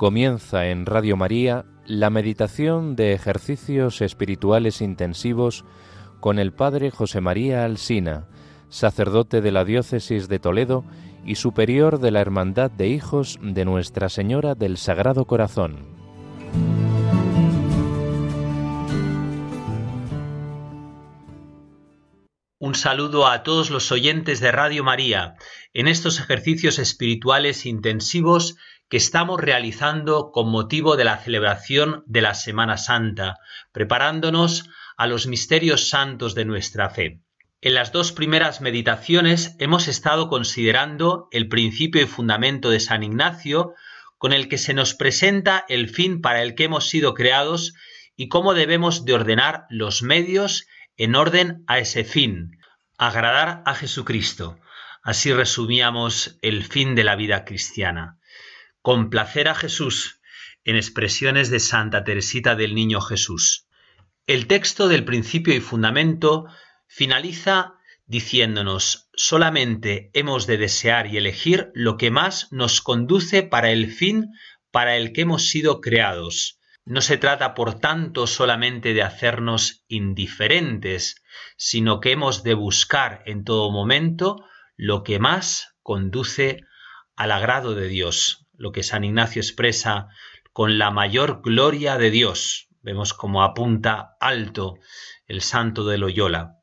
Comienza en Radio María la meditación de ejercicios espirituales intensivos con el Padre José María Alsina, sacerdote de la Diócesis de Toledo y superior de la Hermandad de Hijos de Nuestra Señora del Sagrado Corazón. Un saludo a todos los oyentes de Radio María en estos ejercicios espirituales intensivos que estamos realizando con motivo de la celebración de la Semana Santa, preparándonos a los misterios santos de nuestra fe. En las dos primeras meditaciones hemos estado considerando el principio y fundamento de San Ignacio, con el que se nos presenta el fin para el que hemos sido creados y cómo debemos de ordenar los medios en orden a ese fin, agradar a Jesucristo. Así resumíamos el fin de la vida cristiana complacer a Jesús en expresiones de Santa Teresita del Niño Jesús. El texto del principio y fundamento finaliza diciéndonos solamente hemos de desear y elegir lo que más nos conduce para el fin para el que hemos sido creados. No se trata, por tanto, solamente de hacernos indiferentes, sino que hemos de buscar en todo momento lo que más conduce al agrado de Dios, lo que San Ignacio expresa con la mayor gloria de Dios. Vemos como apunta alto el santo de Loyola.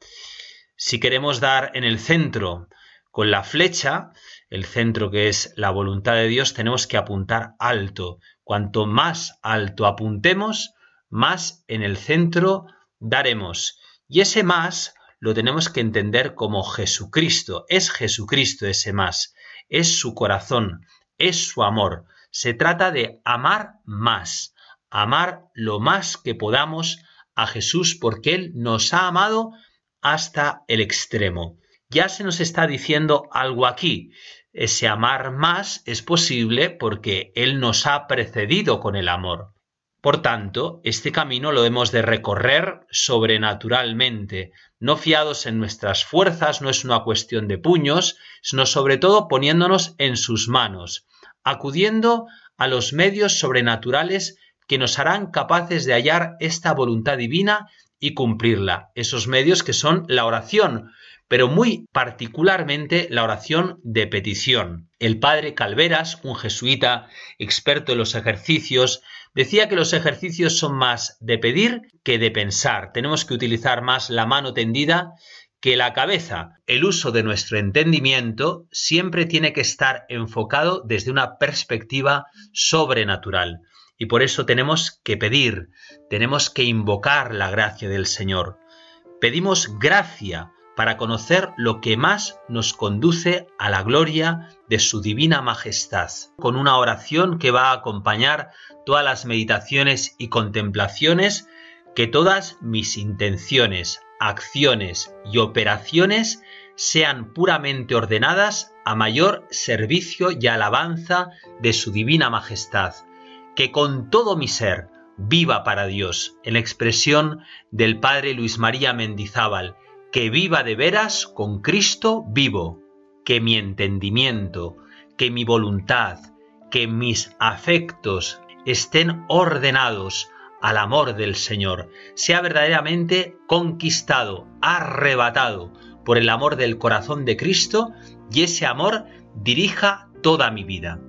Si queremos dar en el centro con la flecha, el centro que es la voluntad de Dios, tenemos que apuntar alto. Cuanto más alto apuntemos, más en el centro daremos. Y ese más lo tenemos que entender como Jesucristo. Es Jesucristo ese más. Es su corazón es su amor. Se trata de amar más, amar lo más que podamos a Jesús porque Él nos ha amado hasta el extremo. Ya se nos está diciendo algo aquí. Ese amar más es posible porque Él nos ha precedido con el amor. Por tanto, este camino lo hemos de recorrer sobrenaturalmente, no fiados en nuestras fuerzas, no es una cuestión de puños, sino sobre todo poniéndonos en sus manos, acudiendo a los medios sobrenaturales que nos harán capaces de hallar esta voluntad divina y cumplirla. Esos medios que son la oración, pero muy particularmente la oración de petición. El padre Calveras, un jesuita experto en los ejercicios, decía que los ejercicios son más de pedir que de pensar. Tenemos que utilizar más la mano tendida que la cabeza, el uso de nuestro entendimiento, siempre tiene que estar enfocado desde una perspectiva sobrenatural. Y por eso tenemos que pedir, tenemos que invocar la gracia del Señor. Pedimos gracia para conocer lo que más nos conduce a la gloria de su divina majestad, con una oración que va a acompañar todas las meditaciones y contemplaciones, que todas mis intenciones, acciones y operaciones sean puramente ordenadas a mayor servicio y alabanza de su divina majestad, que con todo mi ser viva para Dios, en expresión del Padre Luis María Mendizábal, que viva de veras con Cristo vivo, que mi entendimiento, que mi voluntad, que mis afectos estén ordenados al amor del Señor, sea verdaderamente conquistado, arrebatado por el amor del corazón de Cristo y ese amor dirija toda mi vida.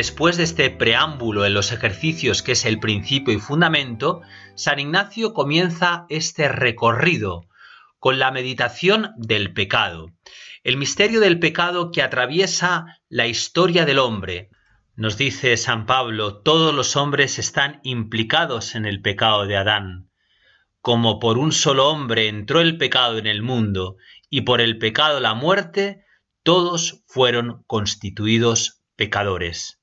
Después de este preámbulo en los ejercicios que es el principio y fundamento, San Ignacio comienza este recorrido con la meditación del pecado, el misterio del pecado que atraviesa la historia del hombre. Nos dice San Pablo, todos los hombres están implicados en el pecado de Adán. Como por un solo hombre entró el pecado en el mundo y por el pecado la muerte, todos fueron constituidos pecadores.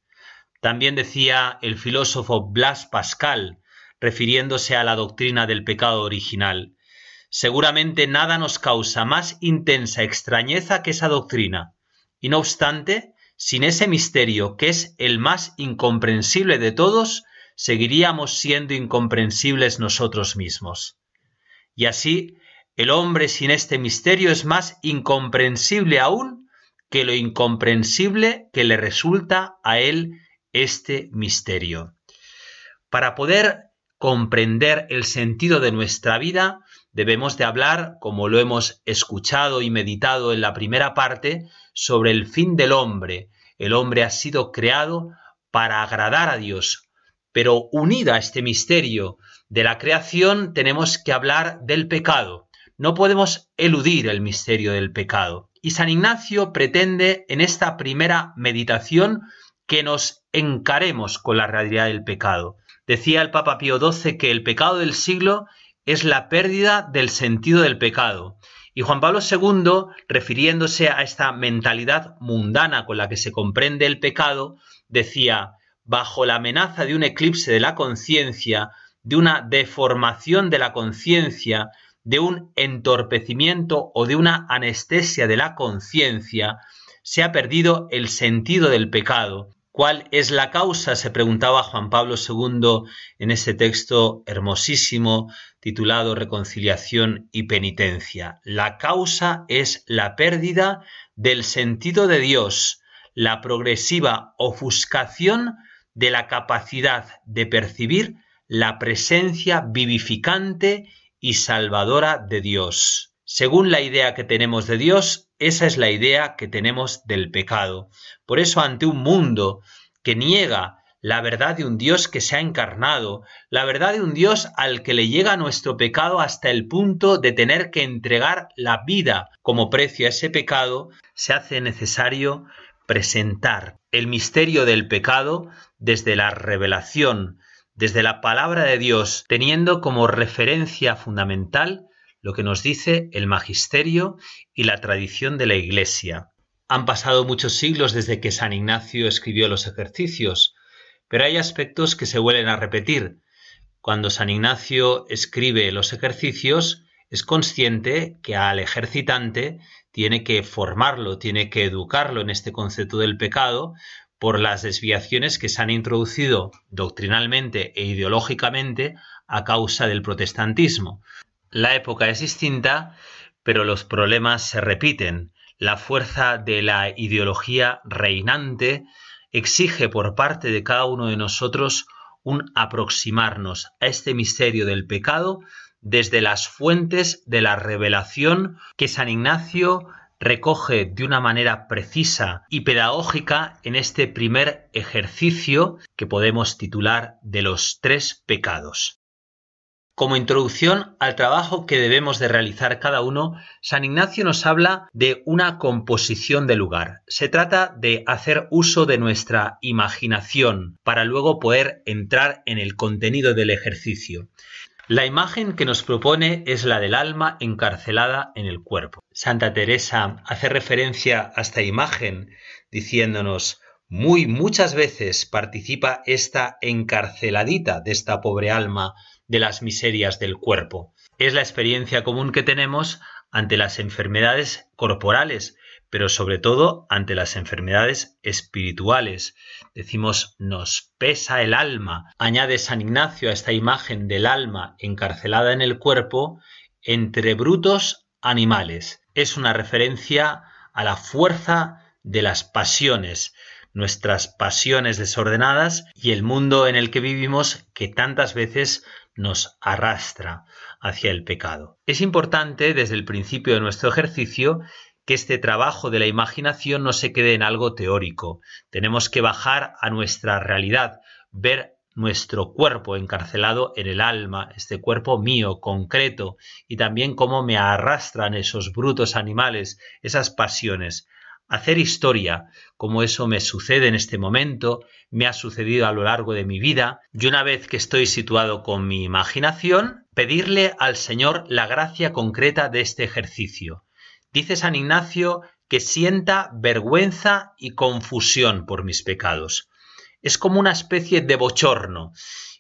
También decía el filósofo Blas Pascal, refiriéndose a la doctrina del pecado original, seguramente nada nos causa más intensa extrañeza que esa doctrina, y no obstante, Sin ese misterio, que es el más incomprensible de todos, seguiríamos siendo incomprensibles nosotros mismos. Y así, el hombre sin este misterio es más incomprensible aún que lo incomprensible que le resulta a él este misterio. Para poder comprender el sentido de nuestra vida, debemos de hablar, como lo hemos escuchado y meditado en la primera parte, sobre el fin del hombre. El hombre ha sido creado para agradar a Dios, pero unida a este misterio de la creación tenemos que hablar del pecado. No podemos eludir el misterio del pecado. Y San Ignacio pretende en esta primera meditación que nos encaremos con la realidad del pecado. Decía el Papa Pío XII que el pecado del siglo es la pérdida del sentido del pecado. Y Juan Pablo II, refiriéndose a esta mentalidad mundana con la que se comprende el pecado, decía, bajo la amenaza de un eclipse de la conciencia, de una deformación de la conciencia, de un entorpecimiento o de una anestesia de la conciencia, se ha perdido el sentido del pecado ¿Cuál es la causa? se preguntaba Juan Pablo II en ese texto hermosísimo titulado Reconciliación y Penitencia. La causa es la pérdida del sentido de Dios, la progresiva ofuscación de la capacidad de percibir la presencia vivificante y salvadora de Dios. Según la idea que tenemos de Dios, esa es la idea que tenemos del pecado. Por eso ante un mundo que niega la verdad de un Dios que se ha encarnado, la verdad de un Dios al que le llega nuestro pecado hasta el punto de tener que entregar la vida como precio a ese pecado, se hace necesario presentar el misterio del pecado desde la revelación, desde la palabra de Dios, teniendo como referencia fundamental lo que nos dice el magisterio y la tradición de la Iglesia. Han pasado muchos siglos desde que San Ignacio escribió los ejercicios, pero hay aspectos que se vuelven a repetir. Cuando San Ignacio escribe los ejercicios, es consciente que al ejercitante tiene que formarlo, tiene que educarlo en este concepto del pecado por las desviaciones que se han introducido doctrinalmente e ideológicamente a causa del protestantismo. La época es distinta, pero los problemas se repiten. La fuerza de la ideología reinante exige por parte de cada uno de nosotros un aproximarnos a este misterio del pecado desde las fuentes de la revelación que San Ignacio recoge de una manera precisa y pedagógica en este primer ejercicio que podemos titular de los tres pecados. Como introducción al trabajo que debemos de realizar cada uno, San Ignacio nos habla de una composición de lugar. Se trata de hacer uso de nuestra imaginación para luego poder entrar en el contenido del ejercicio. La imagen que nos propone es la del alma encarcelada en el cuerpo. Santa Teresa hace referencia a esta imagen diciéndonos muy muchas veces participa esta encarceladita de esta pobre alma de las miserias del cuerpo. Es la experiencia común que tenemos ante las enfermedades corporales, pero sobre todo ante las enfermedades espirituales. Decimos, nos pesa el alma. Añade San Ignacio a esta imagen del alma encarcelada en el cuerpo entre brutos animales. Es una referencia a la fuerza de las pasiones, nuestras pasiones desordenadas y el mundo en el que vivimos que tantas veces nos arrastra hacia el pecado. Es importante desde el principio de nuestro ejercicio que este trabajo de la imaginación no se quede en algo teórico. Tenemos que bajar a nuestra realidad, ver nuestro cuerpo encarcelado en el alma, este cuerpo mío, concreto, y también cómo me arrastran esos brutos animales, esas pasiones, hacer historia, como eso me sucede en este momento, me ha sucedido a lo largo de mi vida, y una vez que estoy situado con mi imaginación, pedirle al Señor la gracia concreta de este ejercicio. Dice San Ignacio que sienta vergüenza y confusión por mis pecados. Es como una especie de bochorno,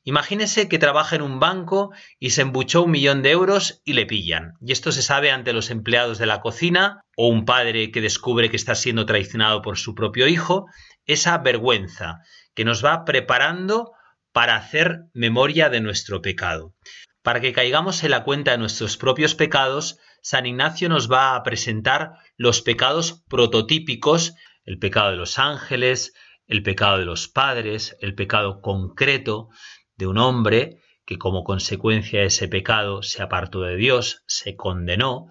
Imagínese que trabaja en un banco y se embuchó un millón de euros y le pillan. Y esto se sabe ante los empleados de la cocina o un padre que descubre que está siendo traicionado por su propio hijo. Esa vergüenza que nos va preparando para hacer memoria de nuestro pecado. Para que caigamos en la cuenta de nuestros propios pecados, San Ignacio nos va a presentar los pecados prototípicos, el pecado de los ángeles, el pecado de los padres, el pecado concreto, de un hombre que como consecuencia de ese pecado se apartó de Dios, se condenó,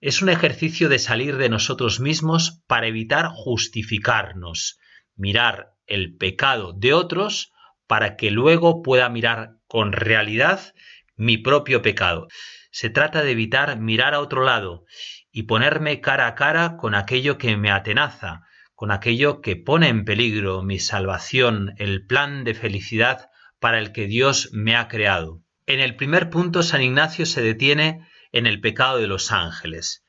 es un ejercicio de salir de nosotros mismos para evitar justificarnos, mirar el pecado de otros para que luego pueda mirar con realidad mi propio pecado. Se trata de evitar mirar a otro lado y ponerme cara a cara con aquello que me atenaza, con aquello que pone en peligro mi salvación, el plan de felicidad para el que Dios me ha creado. En el primer punto, San Ignacio se detiene en el pecado de los ángeles.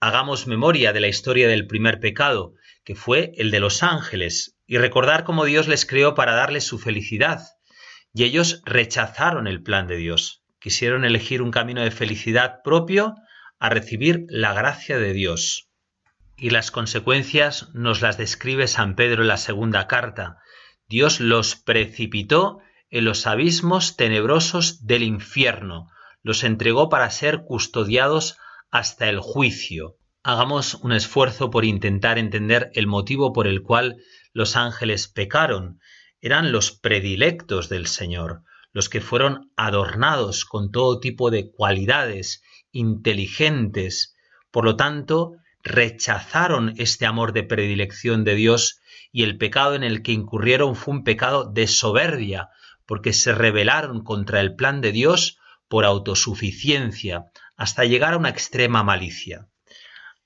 Hagamos memoria de la historia del primer pecado, que fue el de los ángeles, y recordar cómo Dios les creó para darles su felicidad. Y ellos rechazaron el plan de Dios. Quisieron elegir un camino de felicidad propio a recibir la gracia de Dios. Y las consecuencias nos las describe San Pedro en la segunda carta. Dios los precipitó en los abismos tenebrosos del infierno, los entregó para ser custodiados hasta el juicio. Hagamos un esfuerzo por intentar entender el motivo por el cual los ángeles pecaron. Eran los predilectos del Señor, los que fueron adornados con todo tipo de cualidades inteligentes. Por lo tanto, rechazaron este amor de predilección de Dios y el pecado en el que incurrieron fue un pecado de soberbia, porque se rebelaron contra el plan de Dios por autosuficiencia, hasta llegar a una extrema malicia.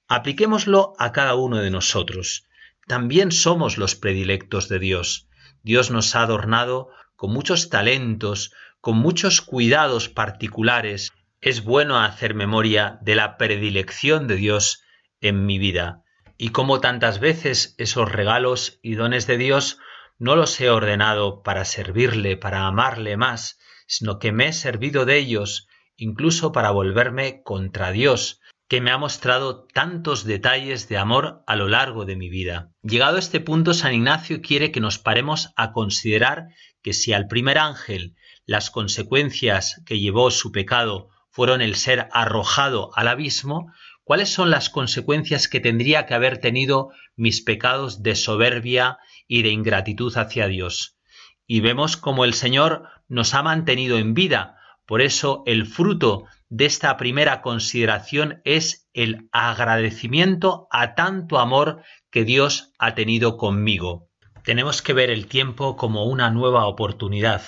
Apliquémoslo a cada uno de nosotros. También somos los predilectos de Dios. Dios nos ha adornado con muchos talentos, con muchos cuidados particulares. Es bueno hacer memoria de la predilección de Dios en mi vida y como tantas veces esos regalos y dones de Dios no los he ordenado para servirle, para amarle más, sino que me he servido de ellos, incluso para volverme contra Dios, que me ha mostrado tantos detalles de amor a lo largo de mi vida. Llegado a este punto, San Ignacio quiere que nos paremos a considerar que si al primer ángel las consecuencias que llevó su pecado fueron el ser arrojado al abismo, ¿cuáles son las consecuencias que tendría que haber tenido mis pecados de soberbia y de ingratitud hacia Dios. Y vemos como el Señor nos ha mantenido en vida. Por eso el fruto de esta primera consideración es el agradecimiento a tanto amor que Dios ha tenido conmigo. Tenemos que ver el tiempo como una nueva oportunidad.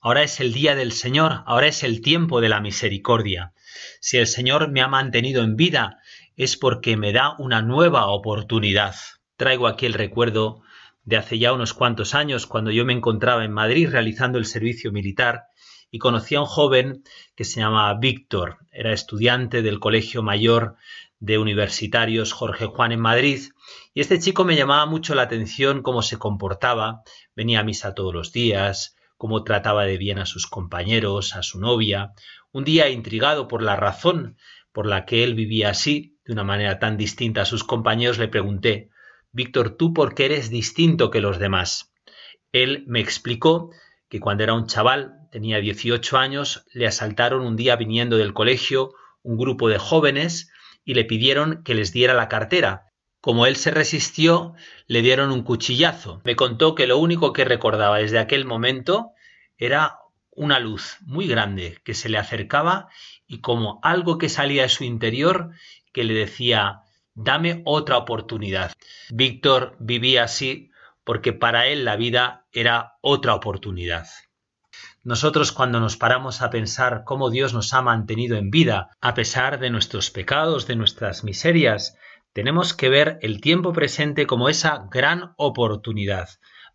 Ahora es el día del Señor, ahora es el tiempo de la misericordia. Si el Señor me ha mantenido en vida, es porque me da una nueva oportunidad. Traigo aquí el recuerdo de hace ya unos cuantos años, cuando yo me encontraba en Madrid realizando el servicio militar y conocí a un joven que se llamaba Víctor, era estudiante del Colegio Mayor de Universitarios Jorge Juan en Madrid, y este chico me llamaba mucho la atención cómo se comportaba, venía a misa todos los días, cómo trataba de bien a sus compañeros, a su novia. Un día, intrigado por la razón por la que él vivía así, de una manera tan distinta a sus compañeros, le pregunté Víctor, ¿tú por qué eres distinto que los demás? Él me explicó que cuando era un chaval, tenía 18 años, le asaltaron un día viniendo del colegio un grupo de jóvenes y le pidieron que les diera la cartera. Como él se resistió, le dieron un cuchillazo. Me contó que lo único que recordaba desde aquel momento era una luz muy grande que se le acercaba y como algo que salía de su interior que le decía dame otra oportunidad. Víctor vivía así porque para él la vida era otra oportunidad. Nosotros cuando nos paramos a pensar cómo Dios nos ha mantenido en vida, a pesar de nuestros pecados, de nuestras miserias, tenemos que ver el tiempo presente como esa gran oportunidad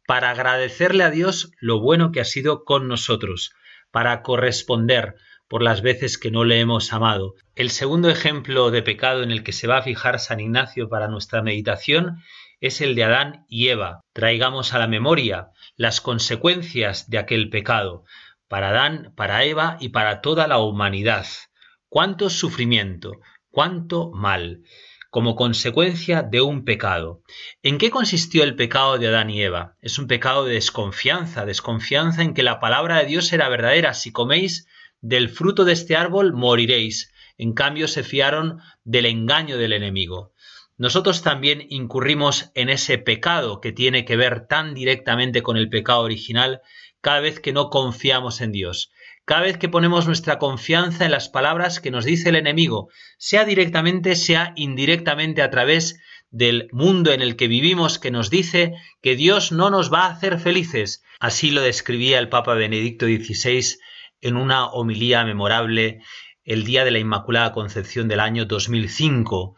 para agradecerle a Dios lo bueno que ha sido con nosotros, para corresponder, por las veces que no le hemos amado. El segundo ejemplo de pecado en el que se va a fijar San Ignacio para nuestra meditación es el de Adán y Eva. Traigamos a la memoria las consecuencias de aquel pecado para Adán, para Eva y para toda la humanidad. Cuánto sufrimiento, cuánto mal como consecuencia de un pecado. ¿En qué consistió el pecado de Adán y Eva? Es un pecado de desconfianza, desconfianza en que la palabra de Dios era verdadera. Si coméis del fruto de este árbol, moriréis. En cambio, se fiaron del engaño del enemigo. Nosotros también incurrimos en ese pecado que tiene que ver tan directamente con el pecado original cada vez que no confiamos en Dios cada vez que ponemos nuestra confianza en las palabras que nos dice el enemigo, sea directamente, sea indirectamente a través del mundo en el que vivimos que nos dice que Dios no nos va a hacer felices. Así lo describía el Papa Benedicto XVI en una homilía memorable el día de la Inmaculada Concepción del año 2005.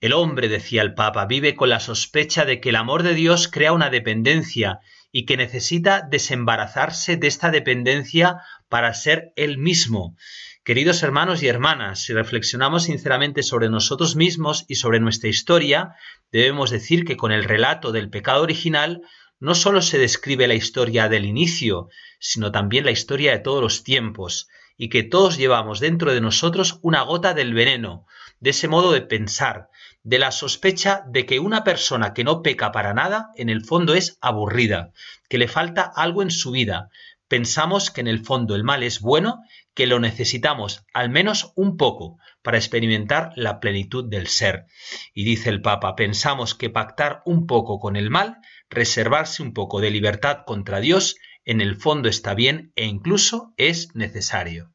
El hombre, decía el Papa, vive con la sospecha de que el amor de Dios crea una dependencia y que necesita desembarazarse de esta dependencia para ser Él mismo. Queridos hermanos y hermanas, si reflexionamos sinceramente sobre nosotros mismos y sobre nuestra historia, debemos decir que con el relato del pecado original no sólo se describe la historia del inicio, sino también la historia de todos los tiempos, y que todos llevamos dentro de nosotros una gota del veneno, de ese modo de pensar, de la sospecha de que una persona que no peca para nada, en el fondo es aburrida, que le falta algo en su vida, Pensamos que en el fondo el mal es bueno, que lo necesitamos al menos un poco para experimentar la plenitud del ser. Y dice el Papa, pensamos que pactar un poco con el mal, reservarse un poco de libertad contra Dios, en el fondo está bien e incluso es necesario.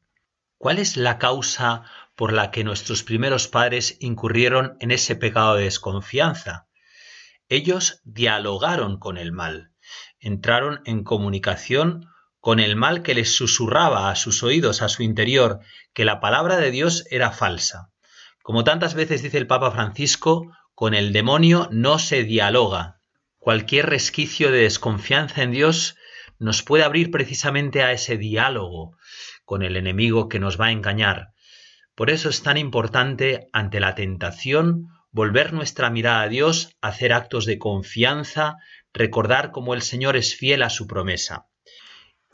¿Cuál es la causa por la que nuestros primeros padres incurrieron en ese pecado de desconfianza? Ellos dialogaron con el mal, entraron en comunicación con el mal que les susurraba a sus oídos, a su interior, que la palabra de Dios era falsa. Como tantas veces dice el Papa Francisco, con el demonio no se dialoga. Cualquier resquicio de desconfianza en Dios nos puede abrir precisamente a ese diálogo con el enemigo que nos va a engañar. Por eso es tan importante ante la tentación volver nuestra mirada a Dios, hacer actos de confianza, recordar cómo el Señor es fiel a su promesa.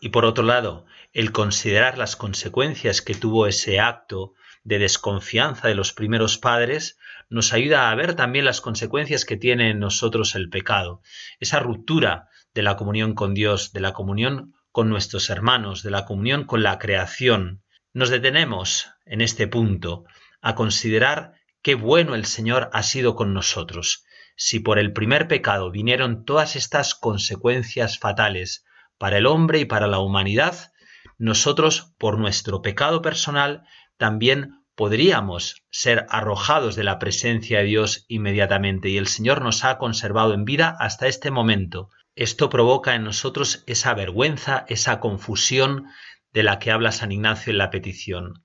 Y por otro lado, el considerar las consecuencias que tuvo ese acto de desconfianza de los primeros padres nos ayuda a ver también las consecuencias que tiene en nosotros el pecado, esa ruptura de la comunión con Dios, de la comunión con nuestros hermanos, de la comunión con la creación. Nos detenemos en este punto a considerar qué bueno el Señor ha sido con nosotros. Si por el primer pecado vinieron todas estas consecuencias fatales, para el hombre y para la humanidad, nosotros, por nuestro pecado personal, también podríamos ser arrojados de la presencia de Dios inmediatamente y el Señor nos ha conservado en vida hasta este momento. Esto provoca en nosotros esa vergüenza, esa confusión de la que habla San Ignacio en la petición.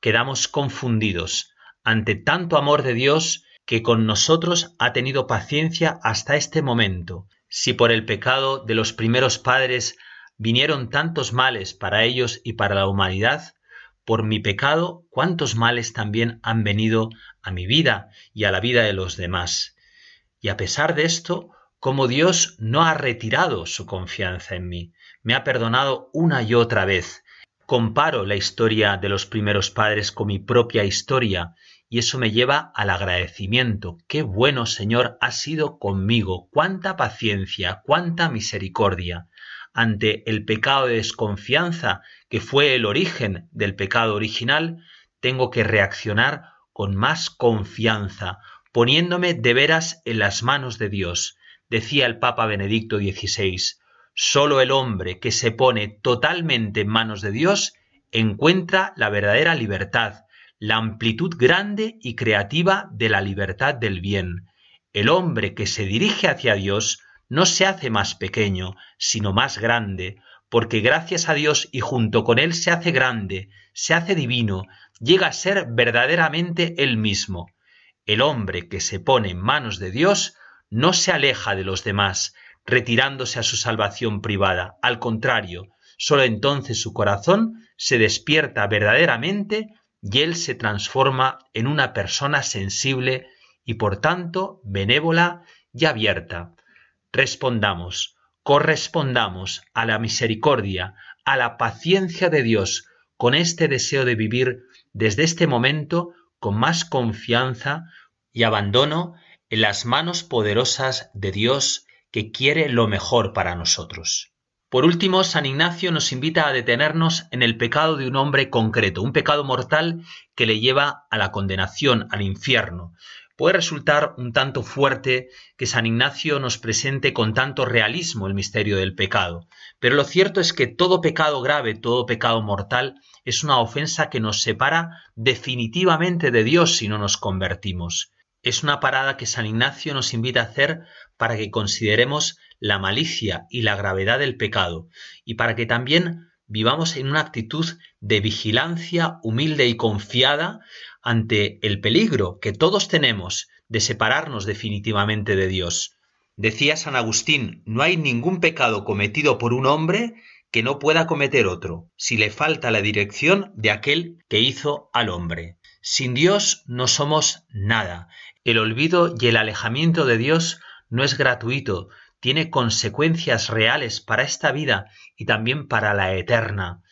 Quedamos confundidos ante tanto amor de Dios que con nosotros ha tenido paciencia hasta este momento si por el pecado de los primeros padres vinieron tantos males para ellos y para la humanidad, por mi pecado cuántos males también han venido a mi vida y a la vida de los demás. Y a pesar de esto, como Dios no ha retirado su confianza en mí, me ha perdonado una y otra vez. Comparo la historia de los primeros padres con mi propia historia y eso me lleva al agradecimiento. Qué bueno, Señor, has sido conmigo. Cuánta paciencia, cuánta misericordia. Ante el pecado de desconfianza, que fue el origen del pecado original, tengo que reaccionar con más confianza, poniéndome de veras en las manos de Dios. Decía el Papa Benedicto XVI, solo el hombre que se pone totalmente en manos de Dios encuentra la verdadera libertad, la amplitud grande y creativa de la libertad del bien. El hombre que se dirige hacia Dios no se hace más pequeño, sino más grande, porque gracias a Dios y junto con Él se hace grande, se hace divino, llega a ser verdaderamente Él mismo. El hombre que se pone en manos de Dios no se aleja de los demás, retirándose a su salvación privada. Al contrario, sólo entonces su corazón se despierta verdaderamente y él se transforma en una persona sensible y por tanto benévola y abierta. Respondamos, correspondamos a la misericordia, a la paciencia de Dios, con este deseo de vivir desde este momento con más confianza y abandono en las manos poderosas de Dios que quiere lo mejor para nosotros. Por último, San Ignacio nos invita a detenernos en el pecado de un hombre concreto, un pecado mortal que le lleva a la condenación, al infierno. Puede resultar un tanto fuerte que San Ignacio nos presente con tanto realismo el misterio del pecado, pero lo cierto es que todo pecado grave, todo pecado mortal, es una ofensa que nos separa definitivamente de Dios si no nos convertimos. Es una parada que San Ignacio nos invita a hacer para que consideremos la malicia y la gravedad del pecado, y para que también vivamos en una actitud de vigilancia humilde y confiada ante el peligro que todos tenemos de separarnos definitivamente de Dios. Decía San Agustín, no hay ningún pecado cometido por un hombre que no pueda cometer otro, si le falta la dirección de aquel que hizo al hombre. Sin Dios no somos nada. El olvido y el alejamiento de Dios no es gratuito, tiene consecuencias reales para esta vida y también para la eterna.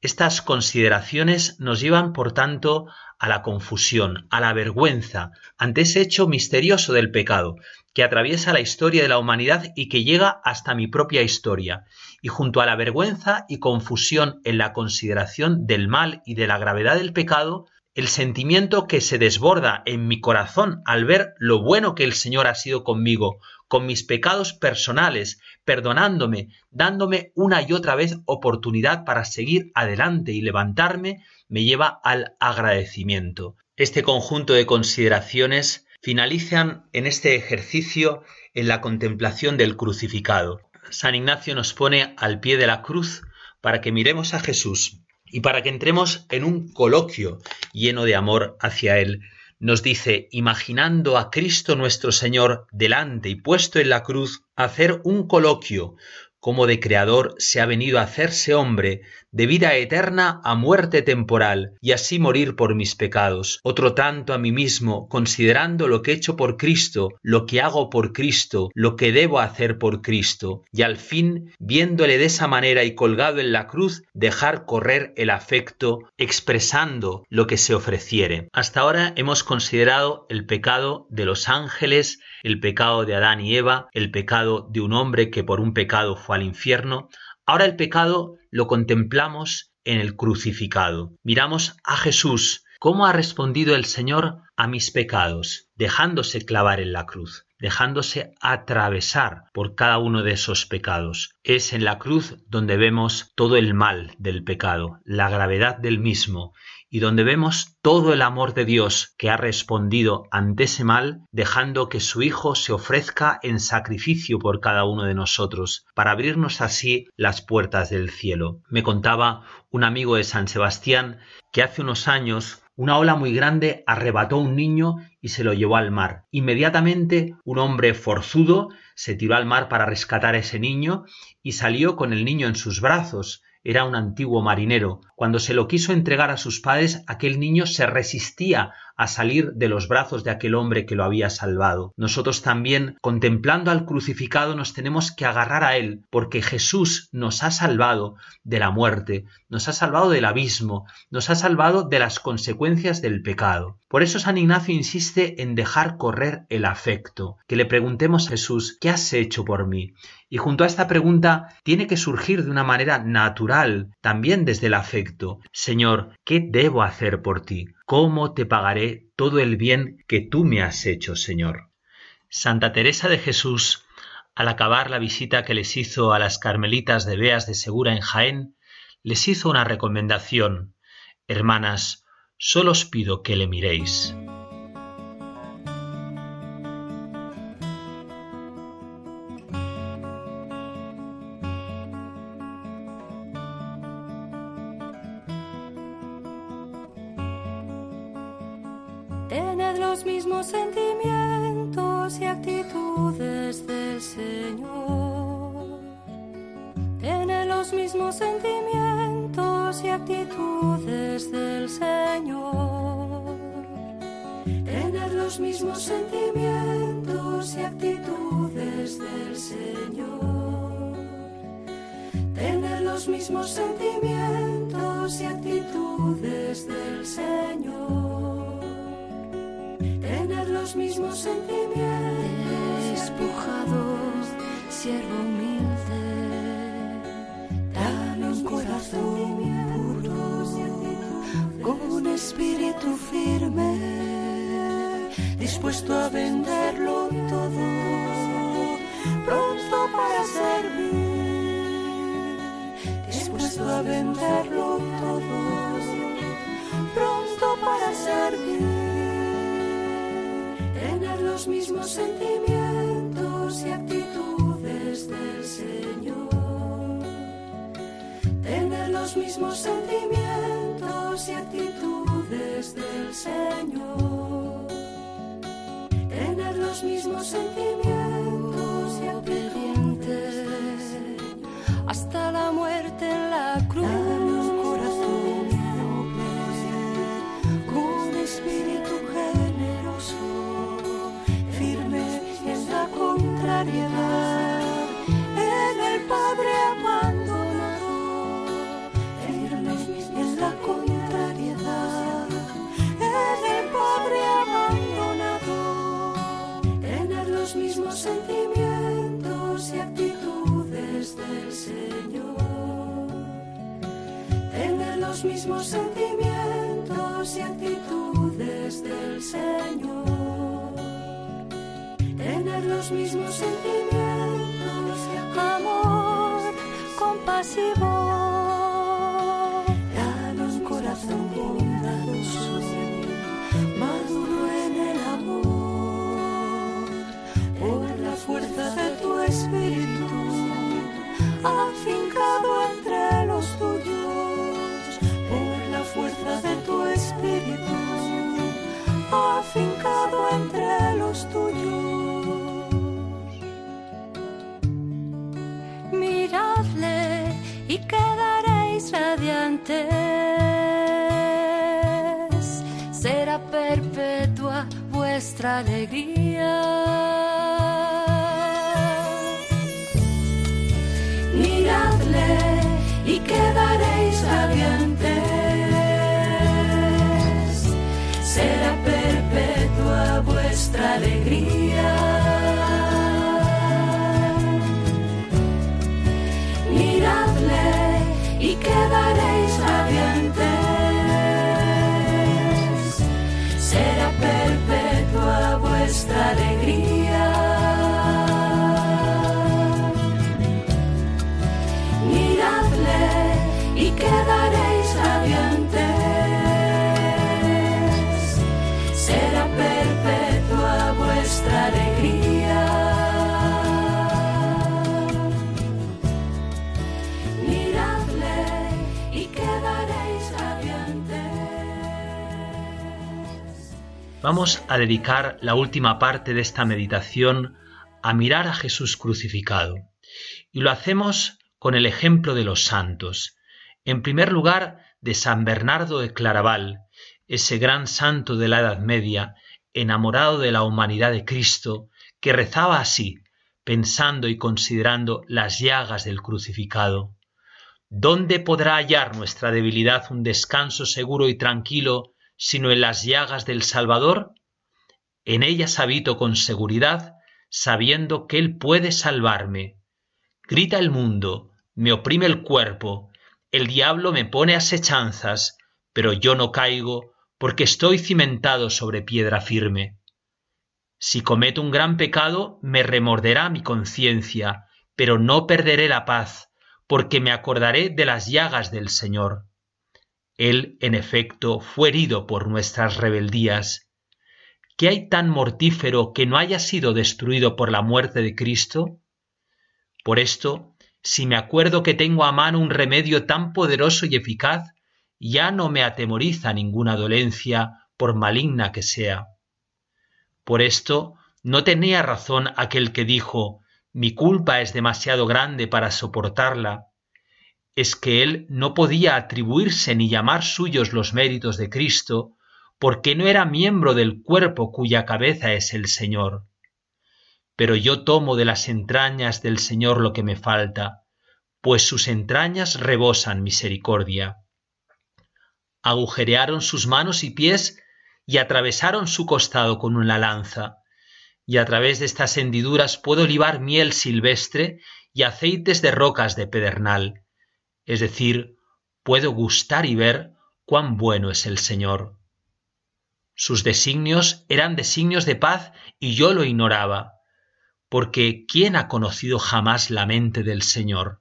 Estas consideraciones nos llevan, por tanto, a la confusión, a la vergüenza, ante ese hecho misterioso del pecado, que atraviesa la historia de la humanidad y que llega hasta mi propia historia, y junto a la vergüenza y confusión en la consideración del mal y de la gravedad del pecado, el sentimiento que se desborda en mi corazón al ver lo bueno que el Señor ha sido conmigo, con mis pecados personales, perdonándome, dándome una y otra vez oportunidad para seguir adelante y levantarme, me lleva al agradecimiento. Este conjunto de consideraciones finalizan en este ejercicio en la contemplación del crucificado. San Ignacio nos pone al pie de la cruz para que miremos a Jesús y para que entremos en un coloquio lleno de amor hacia Él. Nos dice, imaginando a Cristo nuestro Señor delante y puesto en la cruz, hacer un coloquio, como de Creador se ha venido a hacerse hombre, de vida eterna a muerte temporal, y así morir por mis pecados. Otro tanto a mí mismo, considerando lo que he hecho por Cristo, lo que hago por Cristo, lo que debo hacer por Cristo, y al fin, viéndole de esa manera y colgado en la cruz, dejar correr el afecto, expresando lo que se ofreciere. Hasta ahora hemos considerado el pecado de los ángeles, el pecado de Adán y Eva, el pecado de un hombre que por un pecado fue al infierno, ahora el pecado lo contemplamos en el crucificado. Miramos a Jesús, cómo ha respondido el Señor a mis pecados, dejándose clavar en la cruz, dejándose atravesar por cada uno de esos pecados. Es en la cruz donde vemos todo el mal del pecado, la gravedad del mismo, y donde vemos todo el amor de Dios que ha respondido ante ese mal, dejando que su Hijo se ofrezca en sacrificio por cada uno de nosotros, para abrirnos así las puertas del cielo. Me contaba un amigo de San Sebastián que hace unos años una ola muy grande arrebató un niño y se lo llevó al mar. Inmediatamente un hombre forzudo se tiró al mar para rescatar a ese niño y salió con el niño en sus brazos era un antiguo marinero. Cuando se lo quiso entregar a sus padres, aquel niño se resistía a salir de los brazos de aquel hombre que lo había salvado. Nosotros también, contemplando al crucificado, nos tenemos que agarrar a él, porque Jesús nos ha salvado de la muerte, nos ha salvado del abismo, nos ha salvado de las consecuencias del pecado. Por eso San Ignacio insiste en dejar correr el afecto, que le preguntemos a Jesús, ¿qué has hecho por mí? Y junto a esta pregunta tiene que surgir de una manera natural, también desde el afecto, Señor, ¿qué debo hacer por ti? ¿Cómo te pagaré todo el bien que tú me has hecho, Señor? Santa Teresa de Jesús, al acabar la visita que les hizo a las Carmelitas de Beas de Segura en Jaén, les hizo una recomendación. Hermanas, solo os pido que le miréis. Los mismos sentimientos y actitudes del Señor. Tener los mismos sentimientos y actitudes del Señor. Tener los mismos sentimientos y actitudes del Señor. Tener los mismos sentimientos. Despojado, siervo humilde. Un corazón puro, con espíritu firme, dispuesto a venderlo todo, pronto para servir, dispuesto a venderlo todo, pronto para servir, tener los mismos sentimientos y actitudes del Señor, tener los mismos sentimientos y actitudes del Señor, tener los mismos sentimientos y obedientes hasta la muerte en la cruz. Mismos sentimientos Vamos a dedicar la última parte de esta meditación a mirar a Jesús crucificado. Y lo hacemos con el ejemplo de los santos. En primer lugar, de San Bernardo de Claraval, ese gran santo de la Edad Media, enamorado de la humanidad de Cristo, que rezaba así, pensando y considerando las llagas del crucificado. ¿Dónde podrá hallar nuestra debilidad un descanso seguro y tranquilo sino en las llagas del Salvador? En ellas habito con seguridad, sabiendo que Él puede salvarme. Grita el mundo, me oprime el cuerpo, el diablo me pone asechanzas, pero yo no caigo porque estoy cimentado sobre piedra firme. Si cometo un gran pecado, me remorderá mi conciencia, pero no perderé la paz, porque me acordaré de las llagas del Señor. Él, en efecto, fue herido por nuestras rebeldías. ¿Qué hay tan mortífero que no haya sido destruido por la muerte de Cristo? Por esto, si me acuerdo que tengo a mano un remedio tan poderoso y eficaz, ya no me atemoriza ninguna dolencia, por maligna que sea. Por esto, no tenía razón aquel que dijo, mi culpa es demasiado grande para soportarla. Es que él no podía atribuirse ni llamar suyos los méritos de Cristo, porque no era miembro del cuerpo cuya cabeza es el Señor. Pero yo tomo de las entrañas del Señor lo que me falta, pues sus entrañas rebosan misericordia. Agujerearon sus manos y pies y atravesaron su costado con una lanza, y a través de estas hendiduras puedo libar miel silvestre y aceites de rocas de pedernal, es decir, puedo gustar y ver cuán bueno es el Señor. Sus designios eran designios de paz y yo lo ignoraba, porque ¿quién ha conocido jamás la mente del Señor?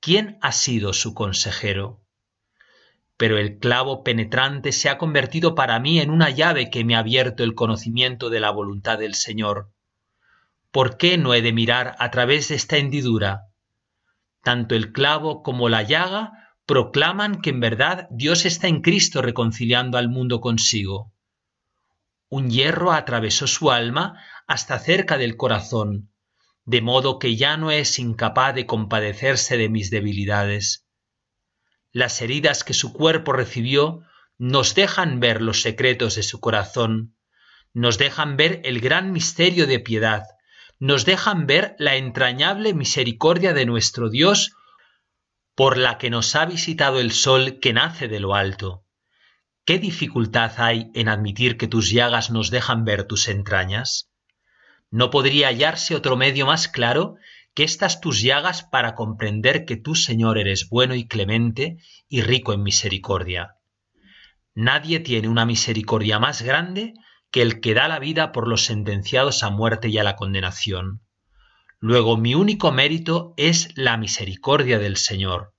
¿Quién ha sido su consejero? pero el clavo penetrante se ha convertido para mí en una llave que me ha abierto el conocimiento de la voluntad del Señor. ¿Por qué no he de mirar a través de esta hendidura? Tanto el clavo como la llaga proclaman que en verdad Dios está en Cristo reconciliando al mundo consigo. Un hierro atravesó su alma hasta cerca del corazón, de modo que ya no es incapaz de compadecerse de mis debilidades las heridas que su cuerpo recibió nos dejan ver los secretos de su corazón, nos dejan ver el gran misterio de piedad, nos dejan ver la entrañable misericordia de nuestro Dios por la que nos ha visitado el sol que nace de lo alto. ¿Qué dificultad hay en admitir que tus llagas nos dejan ver tus entrañas? ¿No podría hallarse otro medio más claro que estas tus llagas para comprender que tú, Señor, eres bueno y clemente y rico en misericordia. Nadie tiene una misericordia más grande que el que da la vida por los sentenciados a muerte y a la condenación. Luego mi único mérito es la misericordia del Señor.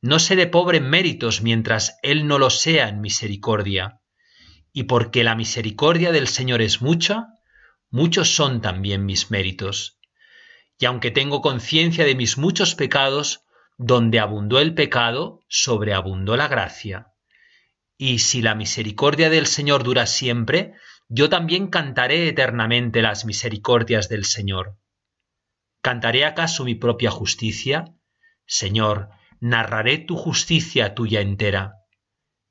No seré pobre en méritos mientras Él no lo sea en misericordia. Y porque la misericordia del Señor es mucha, muchos son también mis méritos y aunque tengo conciencia de mis muchos pecados, donde abundó el pecado, sobreabundó la gracia. Y si la misericordia del Señor dura siempre, yo también cantaré eternamente las misericordias del Señor. ¿Cantaré acaso mi propia justicia? Señor, narraré tu justicia tuya entera.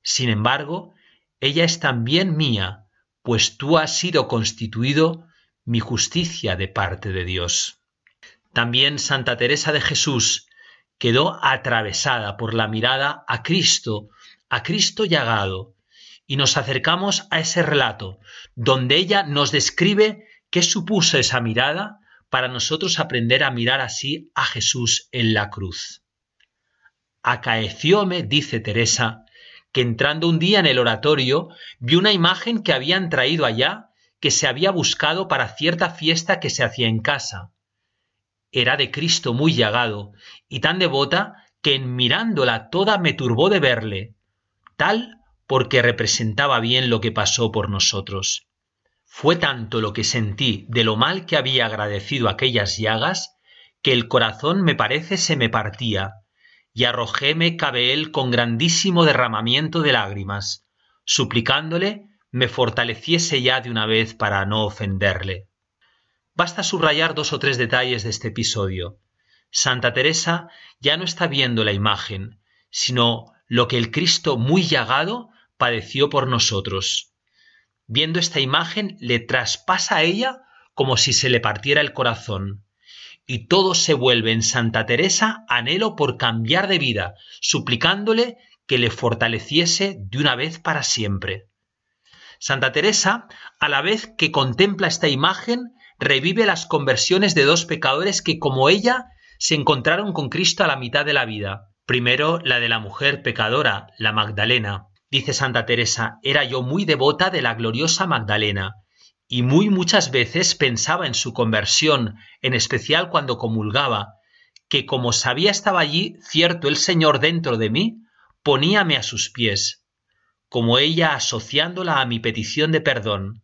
Sin embargo, ella es también mía, pues tú has sido constituido mi justicia de parte de Dios. También Santa Teresa de Jesús quedó atravesada por la mirada a Cristo, a Cristo llagado, y nos acercamos a ese relato, donde ella nos describe qué supuso esa mirada para nosotros aprender a mirar así a Jesús en la cruz. Acaecióme, dice Teresa, que entrando un día en el oratorio vi una imagen que habían traído allá que se había buscado para cierta fiesta que se hacía en casa era de Cristo muy llagado y tan devota que en mirándola toda me turbó de verle, tal porque representaba bien lo que pasó por nosotros. Fue tanto lo que sentí de lo mal que había agradecido aquellas llagas, que el corazón me parece se me partía, y arrojóme cabe él con grandísimo derramamiento de lágrimas, suplicándole me fortaleciese ya de una vez para no ofenderle. Basta subrayar dos o tres detalles de este episodio. Santa Teresa ya no está viendo la imagen, sino lo que el Cristo muy llagado padeció por nosotros. Viendo esta imagen le traspasa a ella como si se le partiera el corazón. Y todo se vuelve en Santa Teresa anhelo por cambiar de vida, suplicándole que le fortaleciese de una vez para siempre. Santa Teresa, a la vez que contempla esta imagen, revive las conversiones de dos pecadores que, como ella, se encontraron con Cristo a la mitad de la vida. Primero, la de la mujer pecadora, la Magdalena. Dice Santa Teresa, era yo muy devota de la gloriosa Magdalena, y muy muchas veces pensaba en su conversión, en especial cuando comulgaba, que como sabía estaba allí cierto el Señor dentro de mí, poníame a sus pies, como ella asociándola a mi petición de perdón.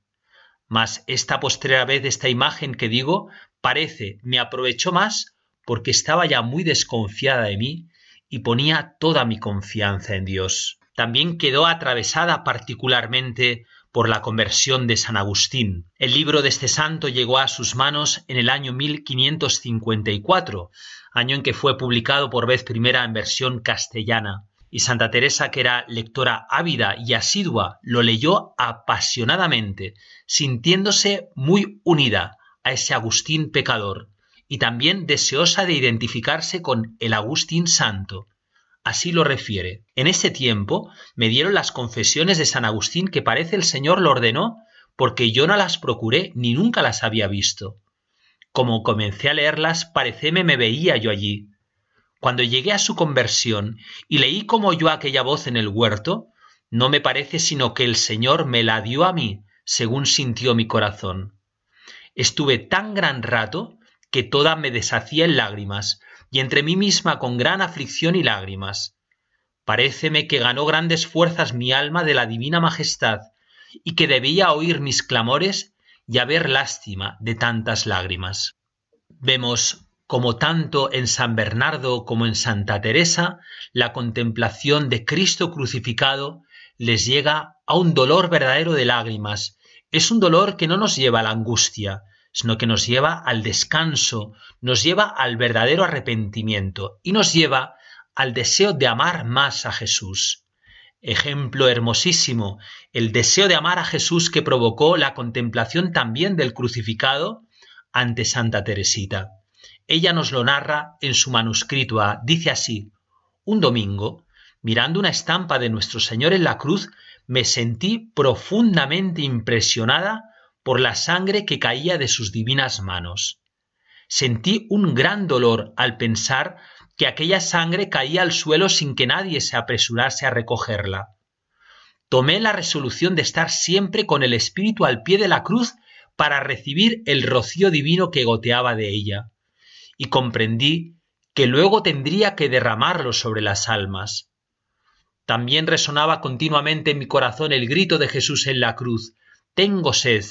Mas esta postrera vez esta imagen que digo parece me aprovechó más porque estaba ya muy desconfiada de mí y ponía toda mi confianza en Dios. También quedó atravesada particularmente por la conversión de San Agustín. El libro de este santo llegó a sus manos en el año 1554, año en que fue publicado por vez primera en versión castellana. Y Santa Teresa, que era lectora ávida y asidua, lo leyó apasionadamente, sintiéndose muy unida a ese Agustín pecador y también deseosa de identificarse con el Agustín santo. Así lo refiere. En ese tiempo me dieron las confesiones de San Agustín que parece el Señor lo ordenó porque yo no las procuré ni nunca las había visto. Como comencé a leerlas, parecéme me veía yo allí. Cuando llegué a su conversión y leí como yo aquella voz en el huerto, no me parece sino que el Señor me la dio a mí, según sintió mi corazón. Estuve tan gran rato que toda me deshacía en lágrimas, y entre mí misma con gran aflicción y lágrimas. Paréceme que ganó grandes fuerzas mi alma de la divina majestad, y que debía oír mis clamores y haber lástima de tantas lágrimas. Vemos como tanto en San Bernardo como en Santa Teresa, la contemplación de Cristo crucificado les llega a un dolor verdadero de lágrimas. Es un dolor que no nos lleva a la angustia, sino que nos lleva al descanso, nos lleva al verdadero arrepentimiento y nos lleva al deseo de amar más a Jesús. Ejemplo hermosísimo, el deseo de amar a Jesús que provocó la contemplación también del crucificado ante Santa Teresita. Ella nos lo narra en su manuscrito. Dice así, un domingo, mirando una estampa de nuestro Señor en la cruz, me sentí profundamente impresionada por la sangre que caía de sus divinas manos. Sentí un gran dolor al pensar que aquella sangre caía al suelo sin que nadie se apresurase a recogerla. Tomé la resolución de estar siempre con el espíritu al pie de la cruz para recibir el rocío divino que goteaba de ella y comprendí que luego tendría que derramarlo sobre las almas. También resonaba continuamente en mi corazón el grito de Jesús en la cruz, Tengo sed.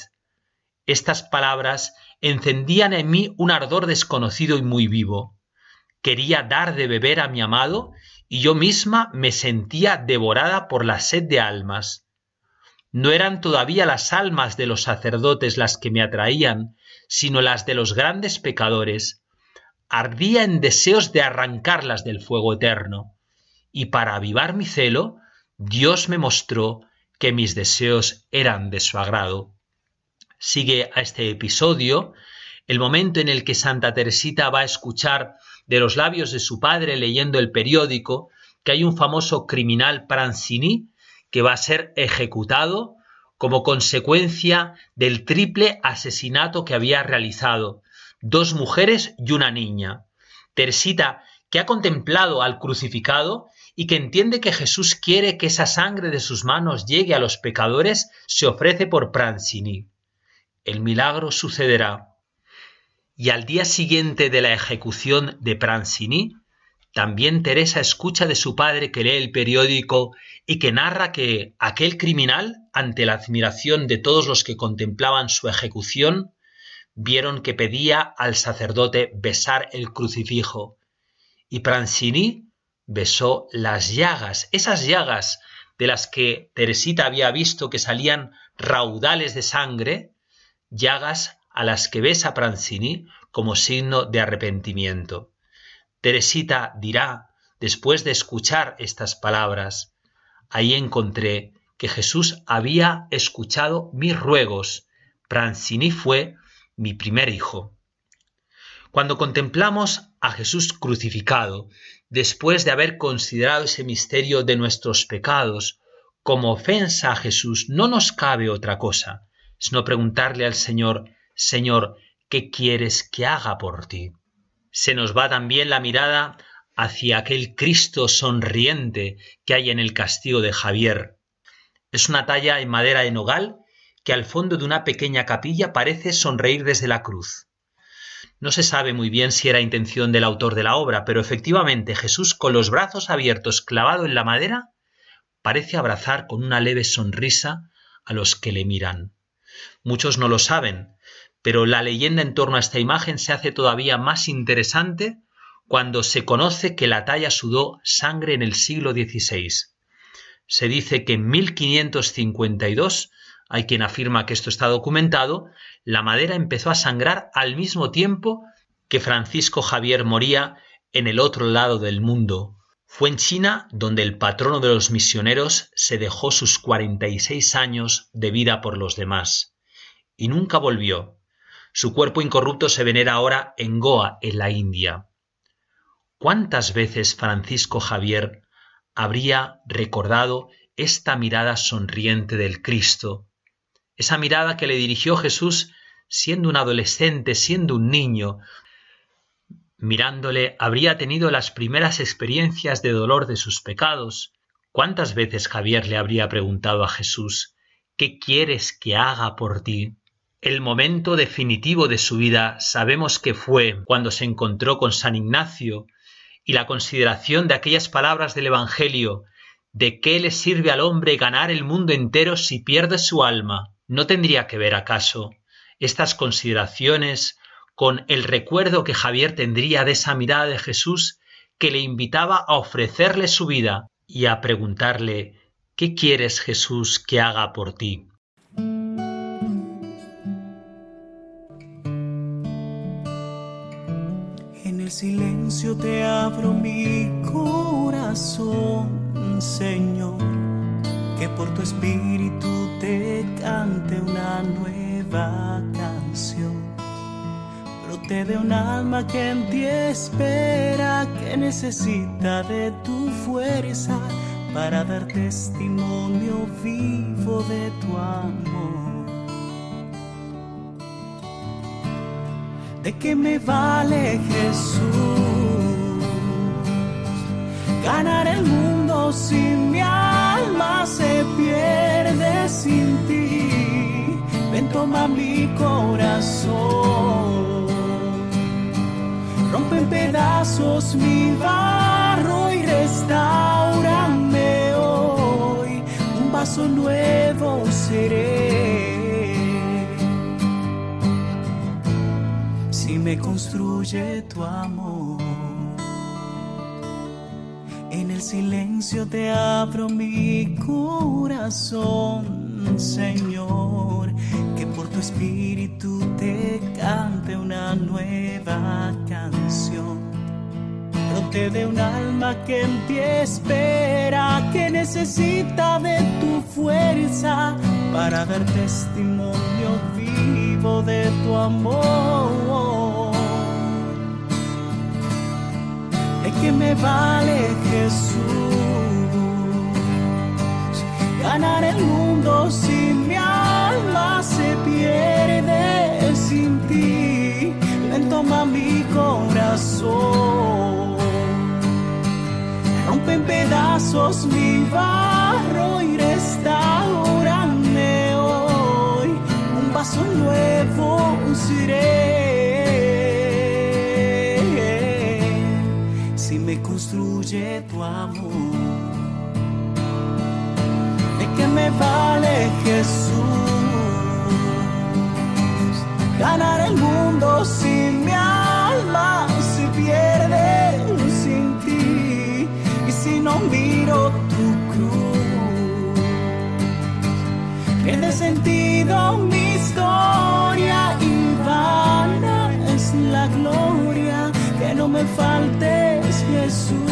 Estas palabras encendían en mí un ardor desconocido y muy vivo. Quería dar de beber a mi amado y yo misma me sentía devorada por la sed de almas. No eran todavía las almas de los sacerdotes las que me atraían, sino las de los grandes pecadores, ardía en deseos de arrancarlas del fuego eterno, y para avivar mi celo, Dios me mostró que mis deseos eran de su agrado. Sigue a este episodio el momento en el que Santa Teresita va a escuchar de los labios de su padre leyendo el periódico que hay un famoso criminal Prancini que va a ser ejecutado como consecuencia del triple asesinato que había realizado, dos mujeres y una niña. Teresita, que ha contemplado al crucificado y que entiende que Jesús quiere que esa sangre de sus manos llegue a los pecadores, se ofrece por Prancini. El milagro sucederá. Y al día siguiente de la ejecución de Prancini, también Teresa escucha de su padre que lee el periódico y que narra que aquel criminal, ante la admiración de todos los que contemplaban su ejecución, vieron que pedía al sacerdote besar el crucifijo y Prancini besó las llagas, esas llagas de las que Teresita había visto que salían raudales de sangre, llagas a las que besa Prancini como signo de arrepentimiento. Teresita dirá, después de escuchar estas palabras, ahí encontré que Jesús había escuchado mis ruegos. Prancini fue mi primer hijo. Cuando contemplamos a Jesús crucificado, después de haber considerado ese misterio de nuestros pecados, como ofensa a Jesús, no nos cabe otra cosa, sino preguntarle al Señor, Señor, ¿qué quieres que haga por ti? Se nos va también la mirada hacia aquel Cristo sonriente que hay en el castillo de Javier. Es una talla en madera de nogal que al fondo de una pequeña capilla parece sonreír desde la cruz. No se sabe muy bien si era intención del autor de la obra, pero efectivamente Jesús con los brazos abiertos clavado en la madera parece abrazar con una leve sonrisa a los que le miran. Muchos no lo saben, pero la leyenda en torno a esta imagen se hace todavía más interesante cuando se conoce que la talla sudó sangre en el siglo XVI. Se dice que en 1552 hay quien afirma que esto está documentado, la madera empezó a sangrar al mismo tiempo que Francisco Javier moría en el otro lado del mundo. Fue en China donde el patrono de los misioneros se dejó sus 46 años de vida por los demás. Y nunca volvió. Su cuerpo incorrupto se venera ahora en Goa, en la India. ¿Cuántas veces Francisco Javier habría recordado esta mirada sonriente del Cristo, esa mirada que le dirigió Jesús siendo un adolescente, siendo un niño, mirándole habría tenido las primeras experiencias de dolor de sus pecados. ¿Cuántas veces Javier le habría preguntado a Jesús, ¿qué quieres que haga por ti? El momento definitivo de su vida sabemos que fue cuando se encontró con San Ignacio y la consideración de aquellas palabras del Evangelio ¿De qué le sirve al hombre ganar el mundo entero si pierde su alma? ¿No tendría que ver acaso estas consideraciones con el recuerdo que Javier tendría de esa mirada de Jesús que le invitaba a ofrecerle su vida y a preguntarle ¿Qué quieres Jesús que haga por ti? silencio te abro mi corazón, Señor, que por tu espíritu te cante una nueva canción. Brote de un alma que en ti espera, que necesita de tu fuerza para dar testimonio vivo de tu amor. ¿De qué me vale Jesús? Ganar el mundo si mi alma se pierde sin ti. Ven, toma mi corazón. Rompe en pedazos mi barro y restaurame hoy. Un vaso nuevo seré me construye tu amor. En el silencio te abro mi corazón, Señor, que por tu espíritu te cante una nueva canción. Brote de un alma que en ti espera, que necesita de tu fuerza para dar testimonio vivo de tu amor. que me vale Jesús. Ganar el mundo si mi alma toma mi corazón. Rompe en pedazos mi barro y restaurame hoy. Un vaso nuevo sentido mi historia y vana es la gloria que no me falte Jesús.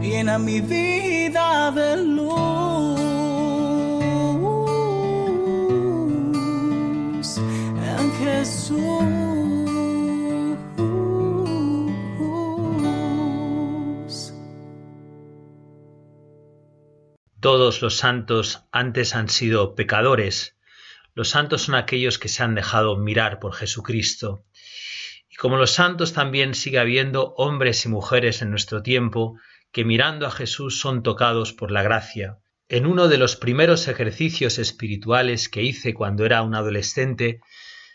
Llena mi vida Todos los santos antes han sido pecadores. Los santos son aquellos que se han dejado mirar por Jesucristo y como los santos también sigue habiendo hombres y mujeres en nuestro tiempo que mirando a Jesús son tocados por la gracia. En uno de los primeros ejercicios espirituales que hice cuando era un adolescente,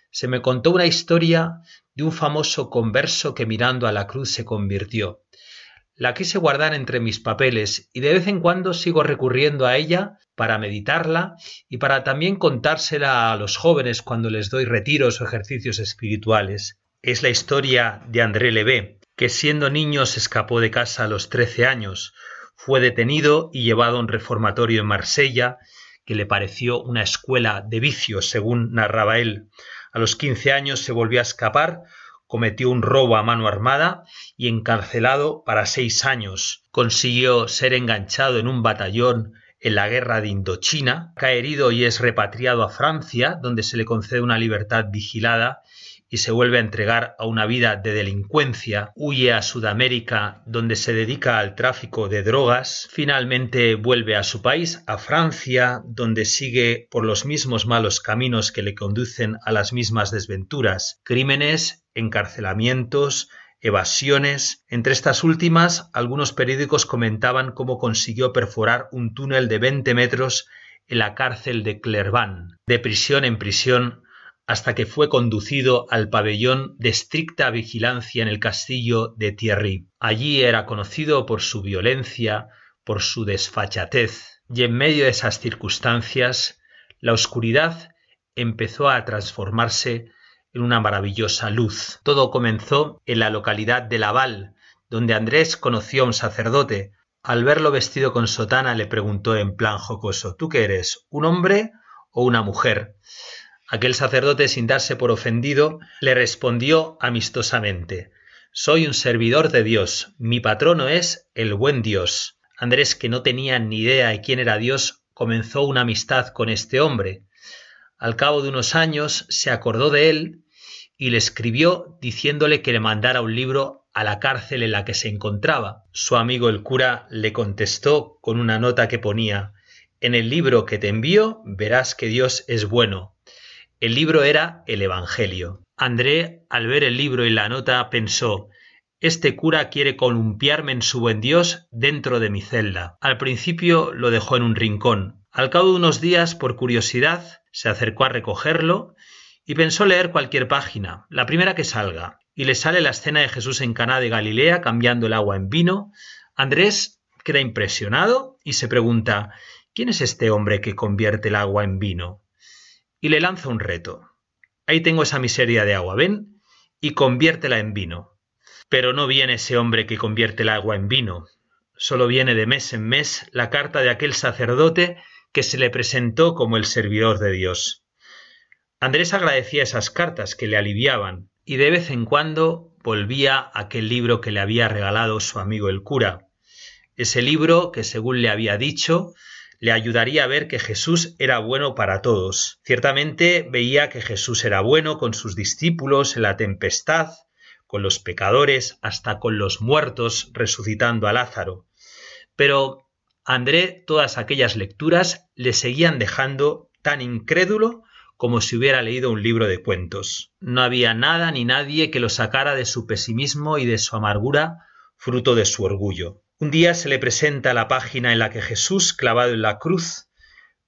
se me contó una historia de un famoso converso que mirando a la cruz se convirtió. La quise guardar entre mis papeles y de vez en cuando sigo recurriendo a ella para meditarla y para también contársela a los jóvenes cuando les doy retiros o ejercicios espirituales es la historia de André Levé, que siendo niño se escapó de casa a los trece años. fue detenido y llevado a un reformatorio en Marsella, que le pareció una escuela de vicios, según narraba él. A los quince años se volvió a escapar, cometió un robo a mano armada y encarcelado para seis años. Consiguió ser enganchado en un batallón en la guerra de Indochina, cae herido y es repatriado a Francia, donde se le concede una libertad vigilada y se vuelve a entregar a una vida de delincuencia, huye a Sudamérica donde se dedica al tráfico de drogas, finalmente vuelve a su país, a Francia, donde sigue por los mismos malos caminos que le conducen a las mismas desventuras, crímenes, encarcelamientos, evasiones. Entre estas últimas, algunos periódicos comentaban cómo consiguió perforar un túnel de 20 metros en la cárcel de Clerván. De prisión en prisión, hasta que fue conducido al pabellón de estricta vigilancia en el castillo de Thierry. Allí era conocido por su violencia, por su desfachatez, y en medio de esas circunstancias, la oscuridad empezó a transformarse en una maravillosa luz. Todo comenzó en la localidad de Laval, donde Andrés conoció a un sacerdote. Al verlo vestido con sotana le preguntó en plan jocoso ¿Tú qué eres? ¿Un hombre o una mujer? Aquel sacerdote, sin darse por ofendido, le respondió amistosamente Soy un servidor de Dios, mi patrono es el buen Dios. Andrés, que no tenía ni idea de quién era Dios, comenzó una amistad con este hombre. Al cabo de unos años se acordó de él y le escribió diciéndole que le mandara un libro a la cárcel en la que se encontraba. Su amigo el cura le contestó con una nota que ponía En el libro que te envío verás que Dios es bueno el libro era el Evangelio. André, al ver el libro y la nota, pensó este cura quiere columpiarme en su buen Dios dentro de mi celda. Al principio lo dejó en un rincón. Al cabo de unos días, por curiosidad, se acercó a recogerlo y pensó leer cualquier página, la primera que salga, y le sale la escena de Jesús en Caná de Galilea cambiando el agua en vino. Andrés queda impresionado y se pregunta ¿Quién es este hombre que convierte el agua en vino? Y le lanza un reto. Ahí tengo esa miseria de agua, ven, y conviértela en vino. Pero no viene ese hombre que convierte el agua en vino, solo viene de mes en mes la carta de aquel sacerdote que se le presentó como el servidor de Dios. Andrés agradecía esas cartas que le aliviaban y de vez en cuando volvía a aquel libro que le había regalado su amigo el cura. Ese libro que, según le había dicho, le ayudaría a ver que Jesús era bueno para todos. Ciertamente veía que Jesús era bueno con sus discípulos en la tempestad, con los pecadores, hasta con los muertos, resucitando a Lázaro. Pero André todas aquellas lecturas le seguían dejando tan incrédulo como si hubiera leído un libro de cuentos. No había nada ni nadie que lo sacara de su pesimismo y de su amargura, fruto de su orgullo. Un día se le presenta la página en la que Jesús, clavado en la cruz,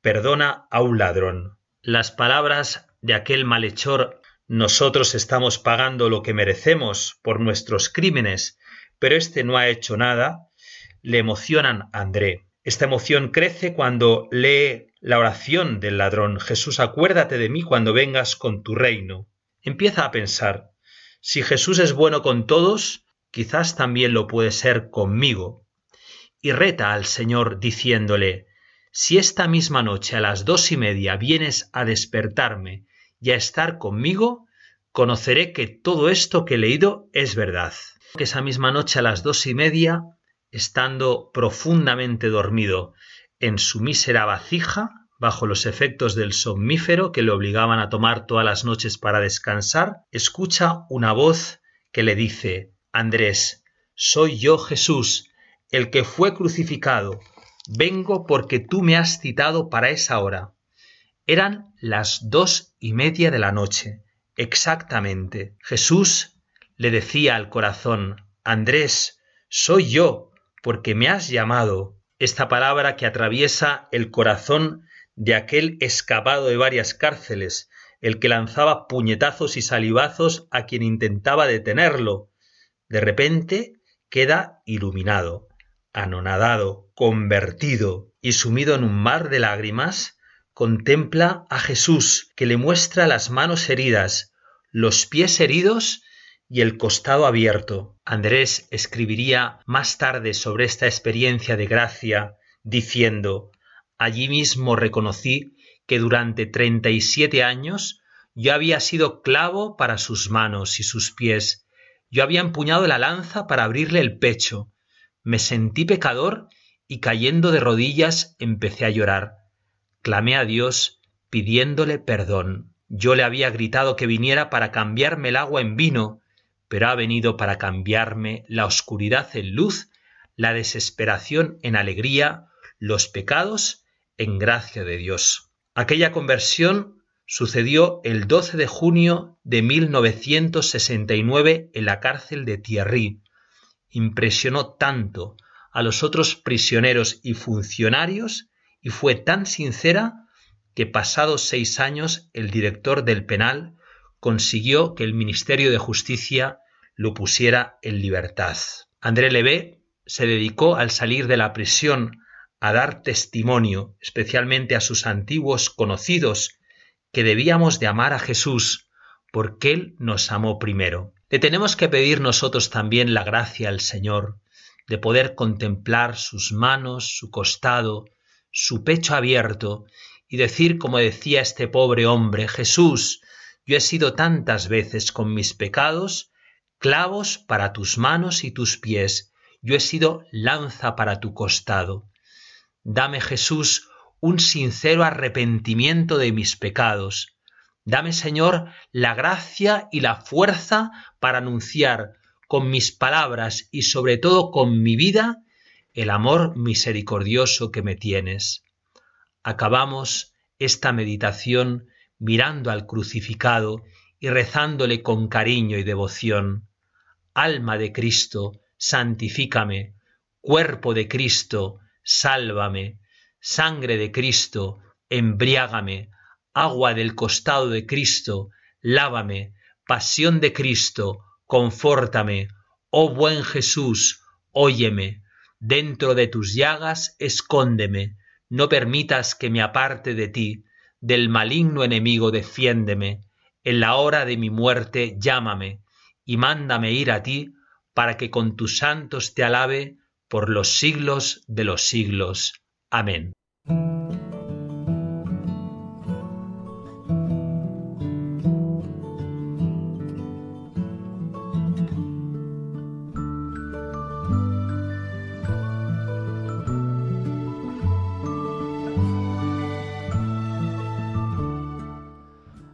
perdona a un ladrón. Las palabras de aquel malhechor nosotros estamos pagando lo que merecemos por nuestros crímenes, pero éste no ha hecho nada, le emocionan a André. Esta emoción crece cuando lee la oración del ladrón. Jesús, acuérdate de mí cuando vengas con tu reino. Empieza a pensar, si Jesús es bueno con todos, quizás también lo puede ser conmigo y reta al Señor diciéndole, si esta misma noche a las dos y media vienes a despertarme y a estar conmigo, conoceré que todo esto que he leído es verdad. Que esa misma noche a las dos y media, estando profundamente dormido en su mísera vacija, bajo los efectos del somnífero que le obligaban a tomar todas las noches para descansar, escucha una voz que le dice, Andrés, soy yo Jesús, el que fue crucificado, vengo porque tú me has citado para esa hora. Eran las dos y media de la noche, exactamente. Jesús le decía al corazón, Andrés, soy yo, porque me has llamado. Esta palabra que atraviesa el corazón de aquel escapado de varias cárceles, el que lanzaba puñetazos y salivazos a quien intentaba detenerlo. De repente queda iluminado anonadado, convertido y sumido en un mar de lágrimas, contempla a Jesús que le muestra las manos heridas, los pies heridos y el costado abierto. Andrés escribiría más tarde sobre esta experiencia de gracia, diciendo Allí mismo reconocí que durante treinta y siete años yo había sido clavo para sus manos y sus pies, yo había empuñado la lanza para abrirle el pecho, me sentí pecador y cayendo de rodillas empecé a llorar. Clamé a Dios pidiéndole perdón. Yo le había gritado que viniera para cambiarme el agua en vino, pero ha venido para cambiarme la oscuridad en luz, la desesperación en alegría, los pecados en gracia de Dios. Aquella conversión sucedió el 12 de junio de 1969 en la cárcel de Thierry. Impresionó tanto a los otros prisioneros y funcionarios y fue tan sincera que pasados seis años el director del penal consiguió que el Ministerio de Justicia lo pusiera en libertad. André Levé se dedicó al salir de la prisión a dar testimonio, especialmente a sus antiguos conocidos, que debíamos de amar a Jesús, porque Él nos amó primero. Le tenemos que pedir nosotros también la gracia al Señor, de poder contemplar sus manos, su costado, su pecho abierto, y decir como decía este pobre hombre, Jesús, yo he sido tantas veces con mis pecados clavos para tus manos y tus pies, yo he sido lanza para tu costado. Dame, Jesús, un sincero arrepentimiento de mis pecados. Dame, Señor, la gracia y la fuerza para anunciar con mis palabras y sobre todo con mi vida el amor misericordioso que me tienes. Acabamos esta meditación mirando al crucificado y rezándole con cariño y devoción. Alma de Cristo, santifícame. Cuerpo de Cristo, sálvame. Sangre de Cristo, embriágame. Agua del costado de Cristo, lávame. Pasión de Cristo, confórtame. Oh buen Jesús, óyeme. Dentro de tus llagas, escóndeme. No permitas que me aparte de ti. Del maligno enemigo defiéndeme. En la hora de mi muerte, llámame y mándame ir a ti, para que con tus santos te alabe por los siglos de los siglos. Amén.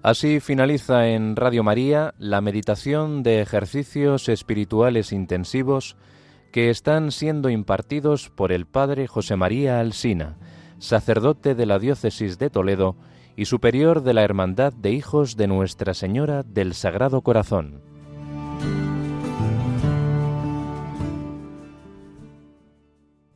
Así finaliza en Radio María la meditación de ejercicios espirituales intensivos que están siendo impartidos por el Padre José María Alsina, sacerdote de la Diócesis de Toledo y superior de la Hermandad de Hijos de Nuestra Señora del Sagrado Corazón.